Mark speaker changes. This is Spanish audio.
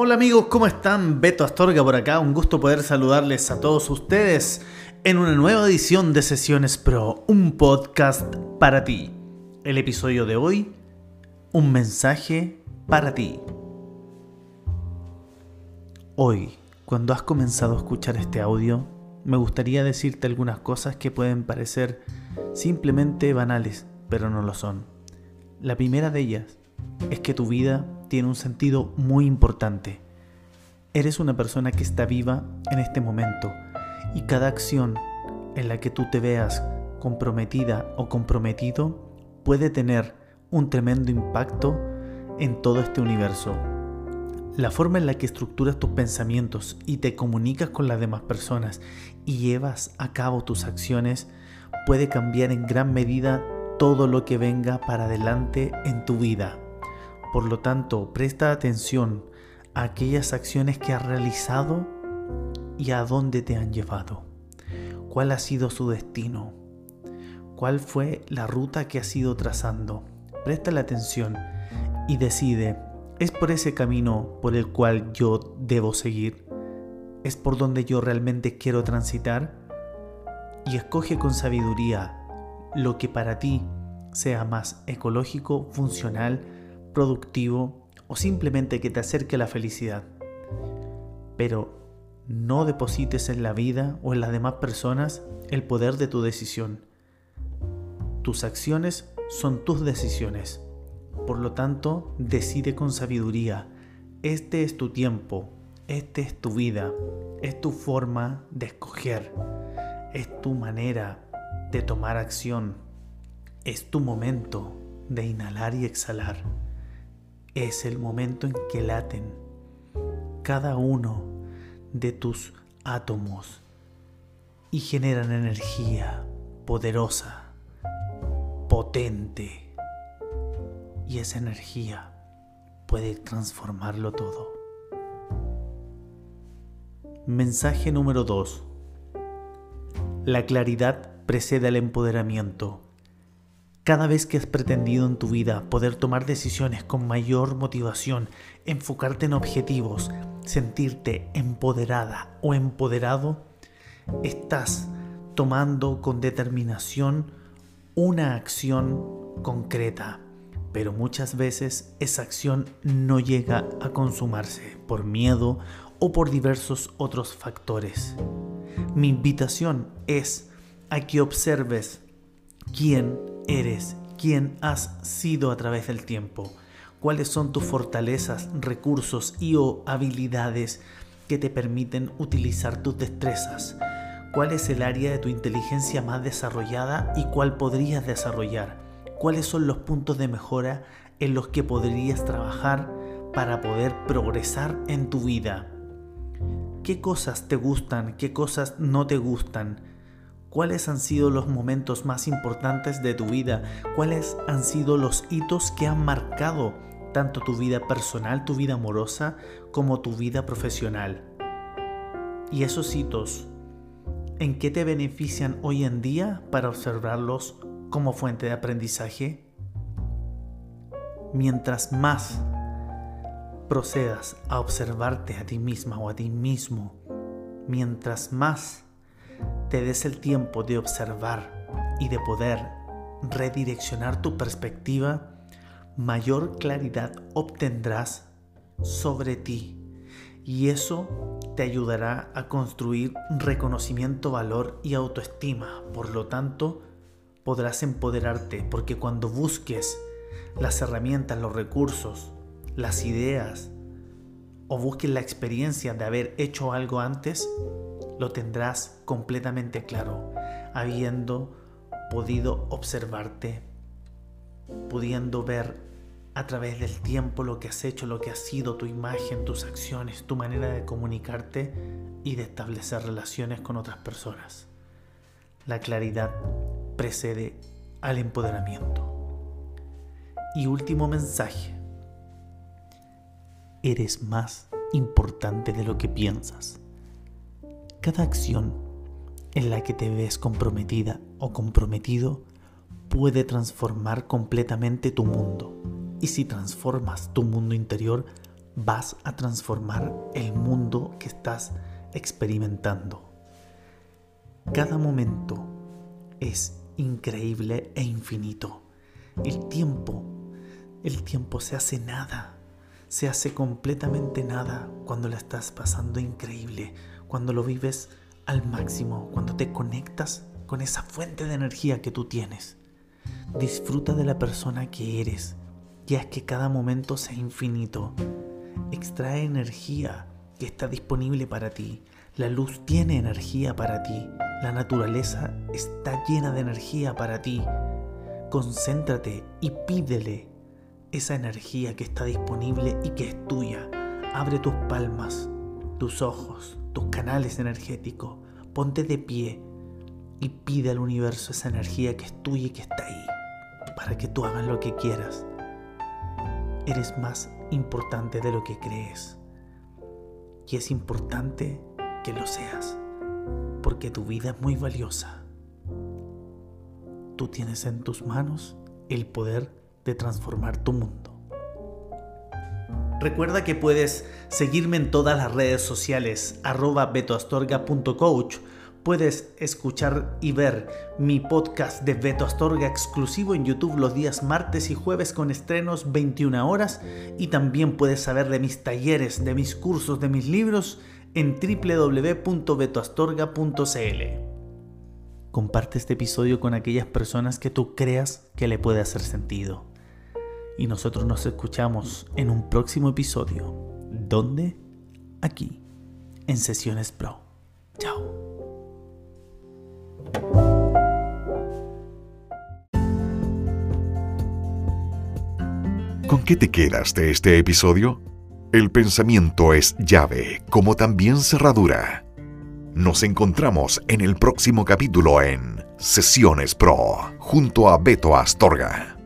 Speaker 1: Hola amigos, ¿cómo están? Beto Astorga por acá, un gusto poder saludarles a todos ustedes en una nueva edición de Sesiones Pro, un podcast para ti. El episodio de hoy, un mensaje para ti. Hoy, cuando has comenzado a escuchar este audio, me gustaría decirte algunas cosas que pueden parecer simplemente banales, pero no lo son. La primera de ellas es que tu vida tiene un sentido muy importante. Eres una persona que está viva en este momento y cada acción en la que tú te veas comprometida o comprometido puede tener un tremendo impacto en todo este universo. La forma en la que estructuras tus pensamientos y te comunicas con las demás personas y llevas a cabo tus acciones puede cambiar en gran medida todo lo que venga para adelante en tu vida. Por lo tanto, presta atención a aquellas acciones que has realizado y a dónde te han llevado. ¿Cuál ha sido su destino? ¿Cuál fue la ruta que has ido trazando? Presta la atención y decide, ¿es por ese camino por el cual yo debo seguir? ¿Es por donde yo realmente quiero transitar? Y escoge con sabiduría lo que para ti sea más ecológico, funcional, productivo o simplemente que te acerque a la felicidad. Pero no deposites en la vida o en las demás personas el poder de tu decisión. Tus acciones son tus decisiones. Por lo tanto, decide con sabiduría. Este es tu tiempo, esta es tu vida, es tu forma de escoger, es tu manera de tomar acción, es tu momento de inhalar y exhalar es el momento en que laten cada uno de tus átomos y generan energía poderosa, potente. Y esa energía puede transformarlo todo. Mensaje número 2. La claridad precede al empoderamiento. Cada vez que has pretendido en tu vida poder tomar decisiones con mayor motivación, enfocarte en objetivos, sentirte empoderada o empoderado, estás tomando con determinación una acción concreta, pero muchas veces esa acción no llega a consumarse por miedo o por diversos otros factores. Mi invitación es a que observes quién eres, quién has sido a través del tiempo, cuáles son tus fortalezas, recursos y o habilidades que te permiten utilizar tus destrezas, cuál es el área de tu inteligencia más desarrollada y cuál podrías desarrollar, cuáles son los puntos de mejora en los que podrías trabajar para poder progresar en tu vida. ¿Qué cosas te gustan? ¿Qué cosas no te gustan? ¿Cuáles han sido los momentos más importantes de tu vida? ¿Cuáles han sido los hitos que han marcado tanto tu vida personal, tu vida amorosa, como tu vida profesional? Y esos hitos, ¿en qué te benefician hoy en día para observarlos como fuente de aprendizaje? Mientras más procedas a observarte a ti misma o a ti mismo, mientras más te des el tiempo de observar y de poder redireccionar tu perspectiva, mayor claridad obtendrás sobre ti. Y eso te ayudará a construir reconocimiento, valor y autoestima. Por lo tanto, podrás empoderarte porque cuando busques las herramientas, los recursos, las ideas o busques la experiencia de haber hecho algo antes, lo tendrás completamente claro, habiendo podido observarte, pudiendo ver a través del tiempo lo que has hecho, lo que has sido, tu imagen, tus acciones, tu manera de comunicarte y de establecer relaciones con otras personas. La claridad precede al empoderamiento. Y último mensaje. Eres más importante de lo que piensas. Cada acción en la que te ves comprometida o comprometido puede transformar completamente tu mundo. Y si transformas tu mundo interior, vas a transformar el mundo que estás experimentando. Cada momento es increíble e infinito. El tiempo, el tiempo se hace nada, se hace completamente nada cuando la estás pasando increíble, cuando lo vives al máximo, cuando te conectas con esa fuente de energía que tú tienes. Disfruta de la persona que eres, ya es que cada momento sea infinito. Extrae energía que está disponible para ti. La luz tiene energía para ti. La naturaleza está llena de energía para ti. Concéntrate y pídele esa energía que está disponible y que es tuya. Abre tus palmas, tus ojos, tus canales energéticos. Ponte de pie y pide al universo esa energía que es tuya y que está ahí para que tú hagas lo que quieras. Eres más importante de lo que crees. Y es importante que lo seas, porque tu vida es muy valiosa. Tú tienes en tus manos el poder de transformar tu mundo. Recuerda que puedes seguirme en todas las redes sociales arroba betoastorga.coach Puedes escuchar y ver mi podcast de Beto Astorga exclusivo en YouTube los días martes y jueves con estrenos 21 horas y también puedes saber de mis talleres, de mis cursos, de mis libros en www.betoastorga.cl. Comparte este episodio con aquellas personas que tú creas que le puede hacer sentido. Y nosotros nos escuchamos en un próximo episodio. ¿Dónde? Aquí, en Sesiones Pro. Chao.
Speaker 2: ¿Con qué te quedas de este episodio? El pensamiento es llave, como también cerradura. Nos encontramos en el próximo capítulo en Sesiones Pro, junto a Beto Astorga.